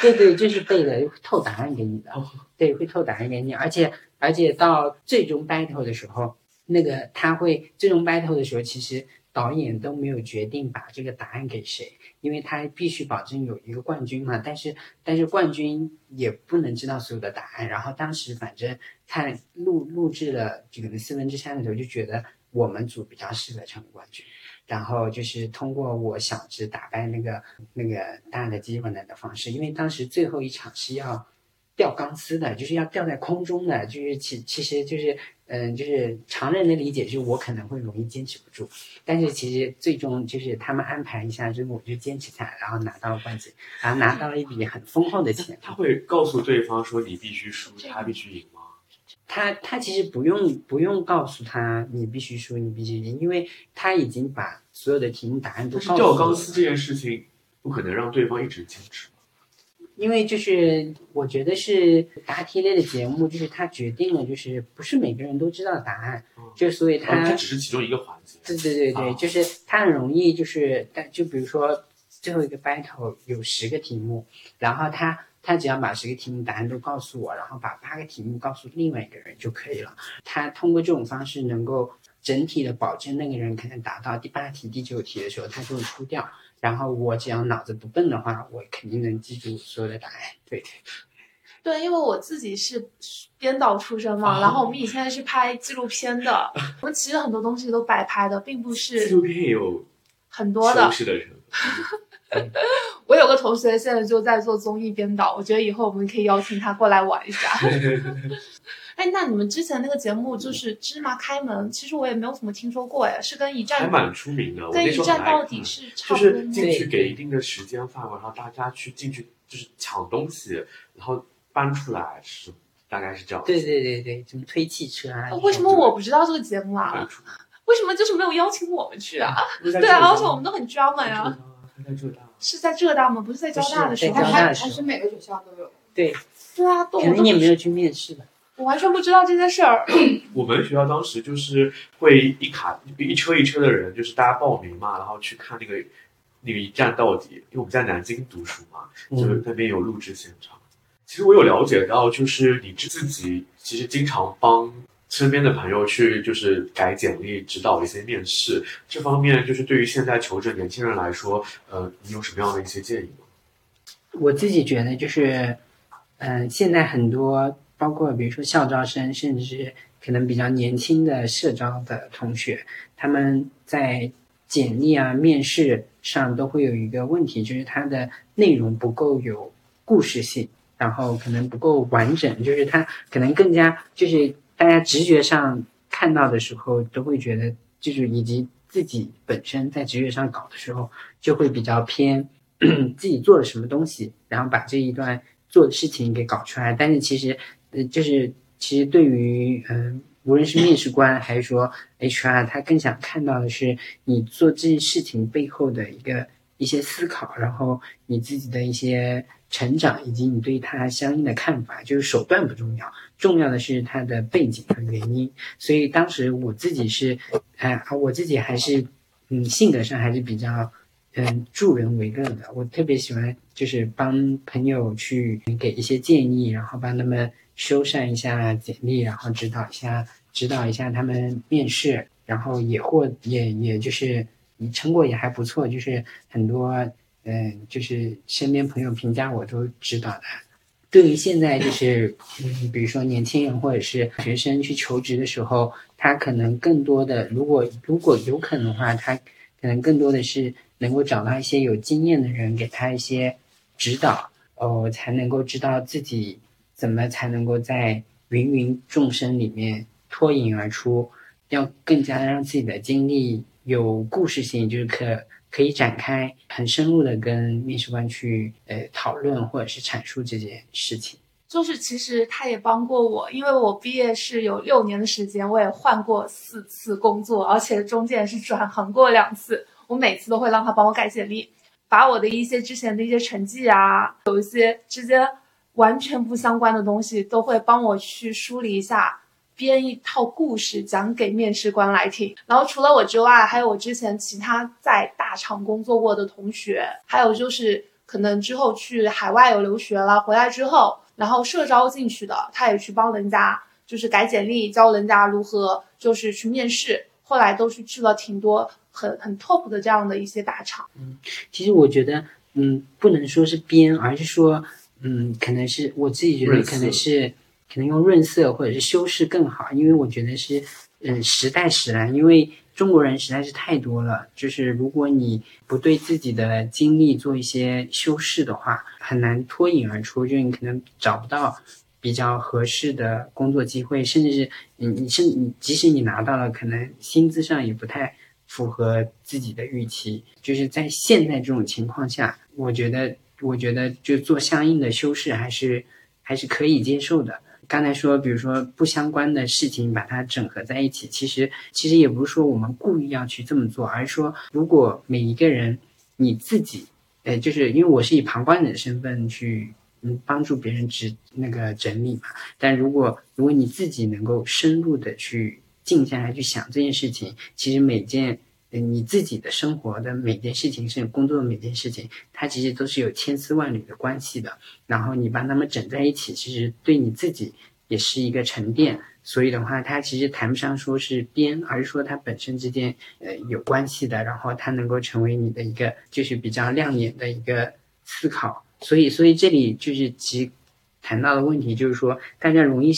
对对，就是背的，透答案给你的。对，会透答案给你，而且而且到最终 battle 的时候，那个他会最终 battle 的时候，其实。导演都没有决定把这个答案给谁，因为他必须保证有一个冠军嘛。但是但是冠军也不能知道所有的答案。然后当时反正看录录制了这个四分之三的时候，就觉得我们组比较适合成为冠军。然后就是通过我小智打败那个那个大的基本的的方式，因为当时最后一场是要吊钢丝的，就是要吊在空中的，就是其其实就是嗯，就是常人的理解就是我可能会容易坚持不住，但是其实最终就是他们安排一下之后，我就坚持下来，然后拿到了冠军，然后拿到了一笔很丰厚的钱。他会告诉对方说你必须输，他必须赢吗？他他其实不用不用告诉他你必须输，你必须赢，因为他已经把所有的题目答案都告诉我了。吊钢丝这件事情，不可能让对方一直坚持吧。因为就是我觉得是答题类的节目，就是它决定了，就是不是每个人都知道答案，就所以啊，它这只是其中一个环节。对对对对，啊就是它很容易就是，但就比如说最后一个 battle 有十个题目，然后他他只要把十个题目答案都告诉我，然后把八个题目告诉另外一个人就可以了。他通过这种方式能够整体的保证那个人可能答到第八题、第九题的时候他就会出掉，然后我只要脑子不笨的话，我肯定能记住所有的答案。对。对，因为我自己是编导出身嘛，哦然后我们以前是拍纪录片的，我们其实很多东西都摆拍的，并不是纪录片也有很多的。我有个同学现在就在做综艺编导，我觉得以后我们可以邀请他过来玩一下。哎，那你们之前那个节目就是《芝麻开门》，其实我也没有怎么听说过，哎，是跟一站还蛮出名的，我跟一那时候战到底是差就不多就？是进去给一定的时间范围，然后大家去进去就是抢东西，然后搬出来是大概是这样。对对对对，什么推汽车为什么我不知道这个节目啊为什么就是没有邀请我们去啊？对啊，而且我们都很 drama 呀。他在浙大，是在浙大吗？不是在交大的时候还还是每个学校都有。对，对啊，都可能你也没有去面试吧？我完全不知道这件事儿。我们学校当时就是会一卡一车一车的人，就是大家报名嘛，然后去看那个那个一站到底。因为我们在南京读书嘛，就是嗯，那边有录制现场。其实我有了解到，就是你自己其实经常帮身边的朋友去就是改简历、指导一些面试这方面，就是对于现在求职年轻人来说，呃，你有什么样的一些建议吗？我自己觉得就是，嗯、现在很多包括比如说校招生，甚至是可能比较年轻的社招的同学，他们在简历啊、面试上都会有一个问题，就是它的内容不够有故事性，然后可能不够完整，就是它可能更加就是大家直觉上看到的时候都会觉得，就是以及自己本身在直觉上搞的时候，就会比较偏 自己做了什么东西，然后把这一段做的事情给搞出来。但是其实，呃，就是其实对于嗯、无论是面试官还是说 HR，他更想看到的是你做这件事情背后的一个一些思考，然后你自己的一些成长，以及你对他相应的看法。就是手段不重要，重要的是他的背景和原因。所以当时我自己是，哎、我自己还是，嗯，性格上还是比较。嗯，助人为乐的，我特别喜欢，就是帮朋友去给一些建议，然后帮他们修缮一下简历，然后指导一下，指导一下他们面试，然后也获也也就是成果也还不错，就是很多嗯，就是身边朋友评价我都知道的。对于现在就是嗯，比如说年轻人或者是学生去求职的时候，他可能更多的，如果如果有可能的话，他可能更多的是能够找到一些有经验的人，给他一些指导，哦，才能够知道自己怎么才能够在芸芸众生里面脱颖而出，要更加让自己的经历有故事性，就是可可以展开很深入的跟面试官去呃讨论或者是阐述这件事情。就是其实他也帮过我，因为我毕业是有六年的时间，我也换过四次工作，而且中间也是转行过两次。我每次都会让他帮我改简历，把我的一些之前的一些成绩啊，有一些之间完全不相关的东西，都会帮我去梳理一下，编一套故事讲给面试官来听。然后除了我之外，还有我之前其他在大厂工作过的同学，还有就是可能之后去海外有留学了，回来之后。然后社招进去的，他也去帮人家，就是改简历，教人家如何就是去面试。后来都是去了挺多很很 top 的这样的一些大厂。嗯其实我觉得，嗯，不能说是编，而是说，嗯，可能是我自己觉得可能是可能用润色或者是修饰更好，因为我觉得是，嗯，时代使然，因为中国人实在是太多了，就是如果你不对自己的经历做一些修饰的话，很难脱颖而出，就你可能找不到。比较合适的工作机会，甚至是你你是你，即使你拿到了，可能薪资上也不太符合自己的预期。就是在现在这种情况下，我觉得，我觉得就做相应的修饰还是还是可以接受的。刚才说，比如说不相关的事情把它整合在一起，其实其实也不是说我们故意要去这么做，而是说如果每一个人你自己，呃，就是因为我是以旁观者的身份去。嗯，帮助别人执那个整理嘛。但如果如果你自己能够深入的去静下来去想这件事情，其实每件你自己的生活的每件事情，甚至工作的每件事情，它其实都是有千丝万缕的关系的。然后你把它们整在一起，其实对你自己也是一个沉淀。所以的话，它其实谈不上说是编，而是说它本身之间呃有关系的。然后它能够成为你的一个就是比较亮眼的一个思考。所以，所以这里就是其谈到的问题，就是说大家容易，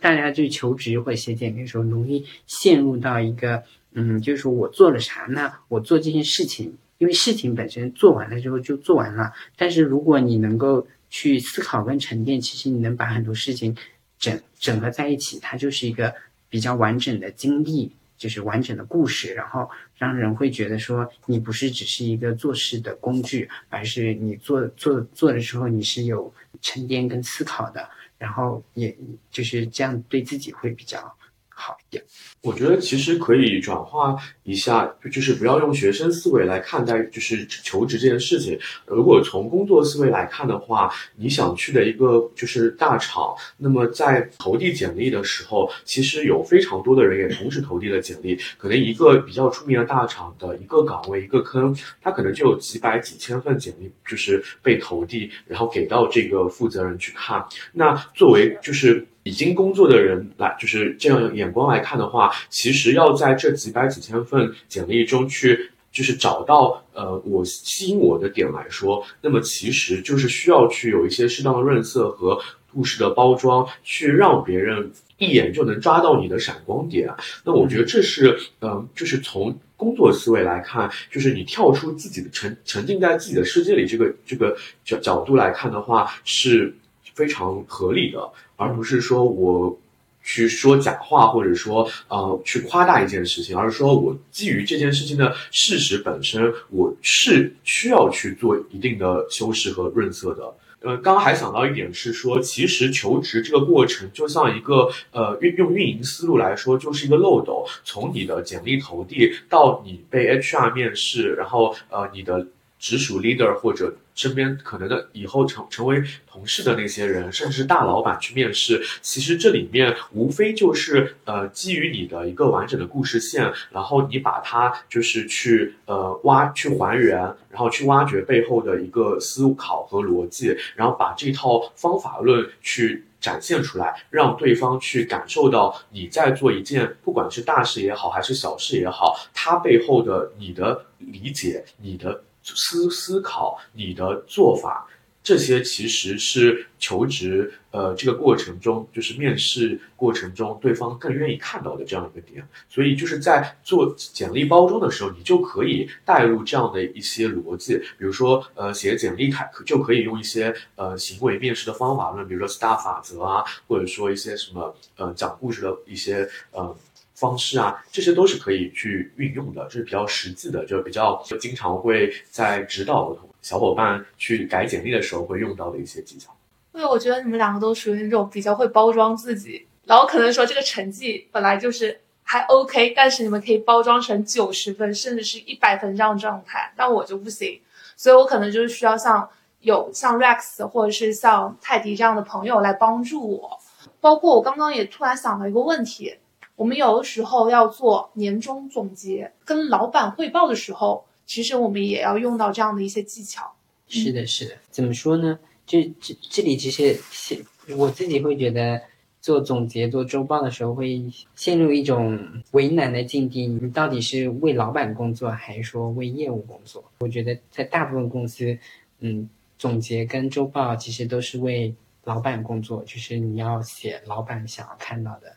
大家就求职或者写简历的时候，容易陷入到一个，嗯，就是说我做了啥呢？我做这件事情，因为事情本身做完了之后就做完了。但是如果你能够去思考跟沉淀，其实你能把很多事情整整合在一起，它就是一个比较完整的经历。就是完整的故事，然后让人会觉得说你不是只是一个做事的工具，而是你做做做的时候你是有沉淀跟思考的，然后也就是这样对自己会比较好一点。我觉得其实可以转化一下，就是不要用学生思维来看待，就是求职这件事情。如果从工作思维来看的话，你想去的一个就是大厂，那么在投递简历的时候，其实有非常多的人也同时投递了简历。可能一个比较出名的大厂的一个岗位一个坑，它可能就有几百几千份简历就是被投递，然后给到这个负责人去看。那作为就是已经工作的人来，就是这样眼光来看的话。其实要在这几百几千份简历中去，就是找到呃我吸引我的点来说，那么其实就是需要去有一些适当的润色和故事的包装，去让别人一眼就能抓到你的闪光点。那我觉得这是嗯，就是从工作思维来看，就是你跳出自己的沉沉浸在自己的世界里这个这个角角度来看的话，是非常合理的，而不是说我。去说假话，或者说呃去夸大一件事情，而是说我基于这件事情的事实本身，我是需要去做一定的修饰和润色的。呃，刚刚还想到一点是说，其实求职这个过程就像一个呃运用运营思路来说，就是一个漏斗，从你的简历投递到你被 HR 面试，然后呃你的。直属 leader 或者身边可能的以后成成为同事的那些人，甚至大老板去面试，其实这里面无非就是呃基于你的一个完整的故事线，然后你把它就是去呃挖去还原，然后去挖掘背后的一个思考和逻辑，然后把这套方法论去展现出来，让对方去感受到你在做一件不管是大事也好还是小事也好，它背后的你的理解，你的。思思考你的做法，这些其实是求职呃这个过程中，就是面试过程中，对方更愿意看到的这样一个点。所以就是在做简历包装的时候，你就可以带入这样的一些逻辑，比如说呃写简历开就可以用一些呃行为面试的方法论，比如说 STAR 法则啊，或者说一些什么呃讲故事的一些呃。方式啊，这些都是可以去运用的，这是比较实际的，就比较经常会在指导小伙伴去改简历的时候会用到的一些技巧。对，我觉得你们两个都属于那种比较会包装自己，然后可能说这个成绩本来就是还 OK，但是你们可以包装成九十分甚至是一百分这样状态，但我就不行，所以我可能就是需要像有像 Rex 或者是像泰迪这样的朋友来帮助我。包括我刚刚也突然想到一个问题。我们有的时候要做年终总结，跟老板汇报的时候，其实我们也要用到这样的一些技巧。是的，是的。怎么说呢？就这这里其实，我自己会觉得，做总结、做周报的时候，会陷入一种为难的境地：你到底是为老板工作，还是说为业务工作？我觉得在大部分公司，嗯，总结跟周报其实都是为老板工作，就是你要写老板想要看到的。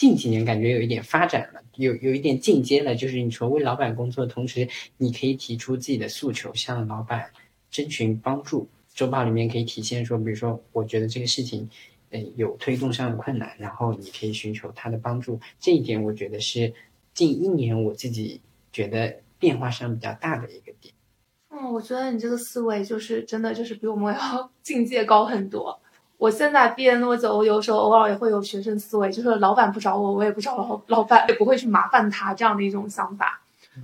近几年感觉有一点发展了，有有一点进阶了，就是你除为老板工作，同时你可以提出自己的诉求，向老板征询帮助。周报里面可以体现说，比如说，我觉得这个事情，呃，有推动上的困难，然后你可以寻求他的帮助。这一点我觉得是近一年我自己觉得变化上比较大的一个点。嗯，我觉得你这个思维就是真的就是比我们要 境界高很多。我现在毕业那么久，我有时候偶尔也会有学生思维，就是老板不找我，我也不找老老板，也不会去麻烦他这样的一种想法。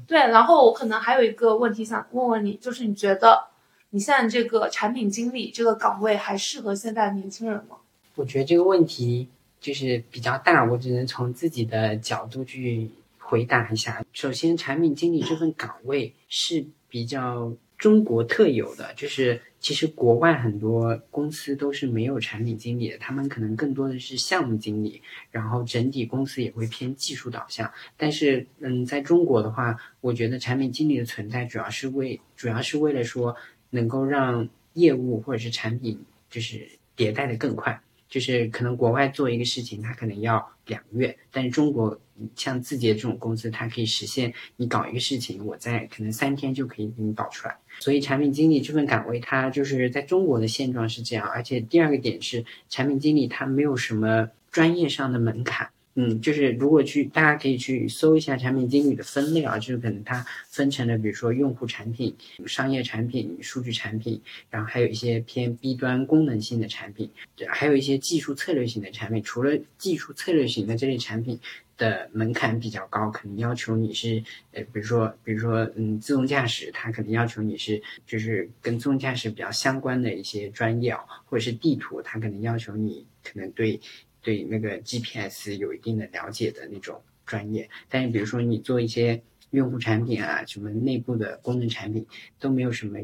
对，然后我可能还有一个问题想问问你，就是你觉得你现在这个产品经理这个岗位还适合现在的年轻人吗？我觉得这个问题就是比较大，我只能从自己的角度去回答一下。首先，产品经理这份岗位是比较中国特有的，就是。其实国外很多公司都是没有产品经理的，他们可能更多的是项目经理，然后整体公司也会偏技术导向。但是，嗯，在中国的话，我觉得产品经理的存在主要是为主要是为了说能够让业务或者是产品就是迭代的更快。就是可能国外做一个事情，它可能要两个月，但是中国像字节这种公司，它可以实现你搞一个事情，我在可能三天就可以给你搞出来。所以产品经理这份岗位，它就是在中国的现状是这样。而且第二个点是，产品经理他没有什么专业上的门槛。嗯，就是如果去，大家可以去搜一下产品经理的分类啊，就是可能它分成了，比如说用户产品、商业产品、数据产品，然后还有一些偏 B 端功能性的产品，还有一些技术策略型的产品。除了技术策略型的这类产品的门槛比较高，可能要求你是，呃，比如说，比如说，嗯，自动驾驶，它可能要求你是，就是跟自动驾驶比较相关的一些专业啊，或者是地图，它可能要求你可能对。对那个 GPS 有一定的了解的那种专业，但是比如说你做一些用户产品啊，什么内部的功能产品都没有什么，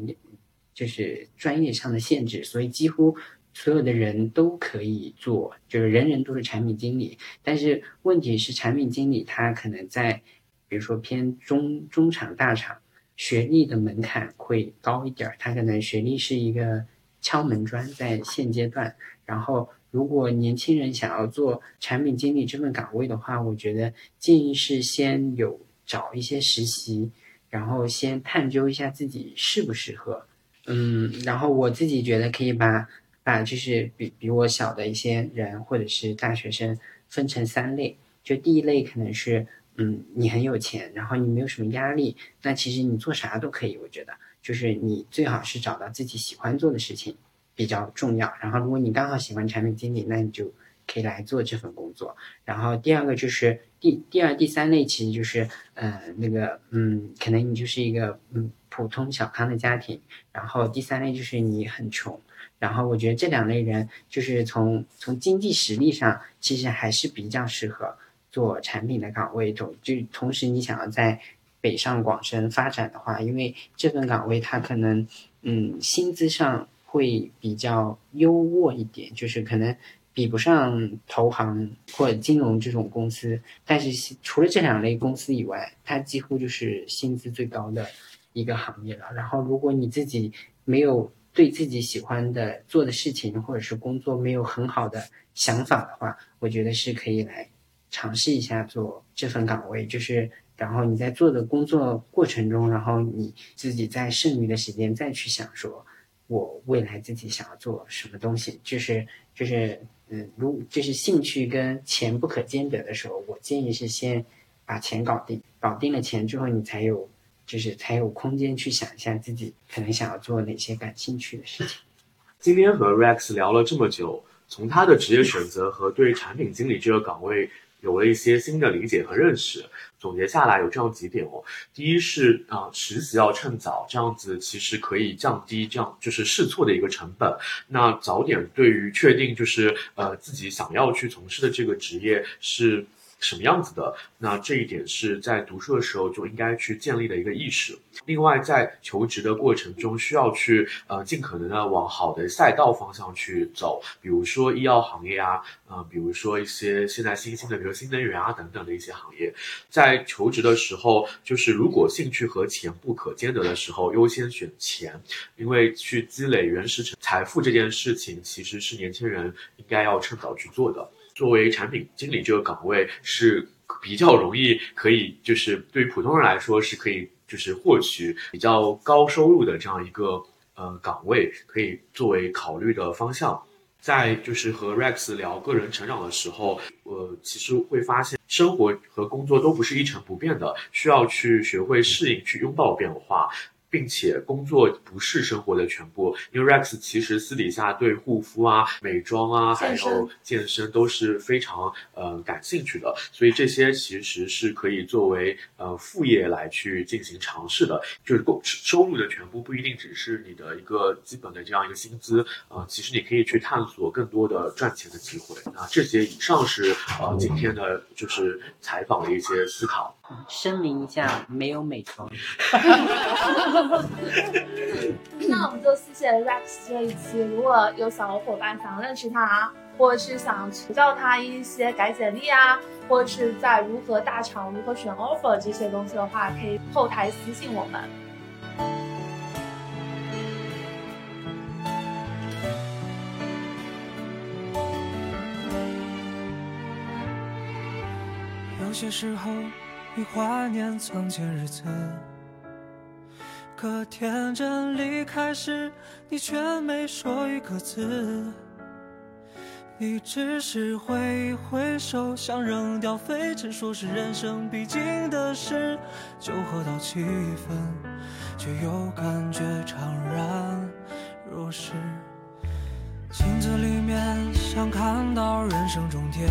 就是专业上的限制，所以几乎所有的人都可以做，就是人人都是产品经理。但是问题是，产品经理他可能在，比如说偏中中厂大厂，学历的门槛会高一点儿，他可能学历是一个敲门砖，在现阶段，然后。如果年轻人想要做产品经理这份岗位的话，我觉得建议是先有找一些实习，然后先探究一下自己适不适合。嗯，然后我自己觉得可以把把就是比比我小的一些人或者是大学生分成三类。就第一类可能是嗯你很有钱，然后你没有什么压力，那其实你做啥都可以。我觉得就是你最好是找到自己喜欢做的事情。比较重要。然后，如果你刚好喜欢产品经理，那你就可以来做这份工作。然后，第二个就是第第二、第三类，其实就是呃那个嗯，可能你就是一个嗯普通小康的家庭。然后，第三类就是你很穷。然后，我觉得这两类人就是从从经济实力上，其实还是比较适合做产品的岗位。同就同时，你想要在北上广深发展的话，因为这份岗位它可能嗯薪资上。会比较优渥一点，就是可能比不上投行或者金融这种公司，但是除了这两类公司以外，它几乎就是薪资最高的一个行业了。然后，如果你自己没有对自己喜欢的做的事情或者是工作没有很好的想法的话，我觉得是可以来尝试一下做这份岗位。就是然后你在做的工作过程中，然后你自己在剩余的时间再去想说。我未来自己想要做什么东西，就是就是嗯，如就是兴趣跟钱不可兼得的时候，我建议是先把钱搞定，搞定了钱之后，你才有就是才有空间去想一下自己可能想要做哪些感兴趣的事情。今天和 Rex 聊了这么久，从他的职业选择和对产品经理这个岗位有了一些新的理解和认识。总结下来有这样几点哦，第一是啊，实习要趁早，这样子其实可以降低这样就是试错的一个成本。那早点对于确定就是呃自己想要去从事的这个职业是什么样子的。那这一点是在读书的时候就应该去建立的一个意识。另外，在求职的过程中，需要去呃尽可能的往好的赛道方向去走，比如说医药行业啊，呃，比如说一些现在新兴的，比如新能源啊等等的一些行业。在求职的时候，就是如果兴趣和钱不可兼得的时候，优先选钱，因为去积累原始财富这件事情，其实是年轻人应该要趁早去做的。作为产品经理这个岗位是比较容易可以，就是对于普通人来说是可以，就是获取比较高收入的这样一个呃岗位，可以作为考虑的方向。在就是和 Rex 聊个人成长的时候，呃，其实会发现生活和工作都不是一成不变的，需要去学会适应，去拥抱变化。并且工作不是生活的全部，因为 Rex 其实私底下对护肤啊、美妆啊，还有健身都是非常呃感兴趣的，所以这些其实是可以作为呃副业来去进行尝试的。就是工收入的全部不一定只是你的一个基本的这样一个薪资呃，其实你可以去探索更多的赚钱的机会。那这些以上是呃今天的就是采访的一些思考。声明一下，没有美妆。那我们就谢谢 Rex 这一期。如果有小伙伴想认识他，或者是想请教他一些改简历啊，或者是在如何大厂、如何选 offer 这些东西的话，可以后台私信我们。有些时候，你怀念从前日子。可天真离开时，你却没说一个字。你只是挥一挥手，想扔掉废尘，说是人生必经的事。酒喝到七分，却又感觉怅然若失。镜子里面想看到人生终点，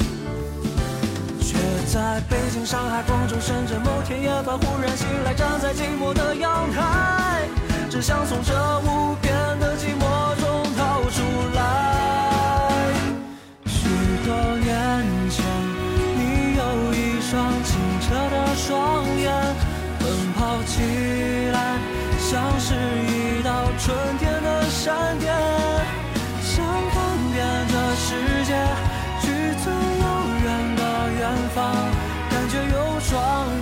在北京、上海、广州、深圳，某天夜晚忽然醒来，站在寂寞的阳台，只想从这无边的寂寞中逃出来。许多年前，你有一双清澈的双眼，奔跑起来像是一道春天的闪电，双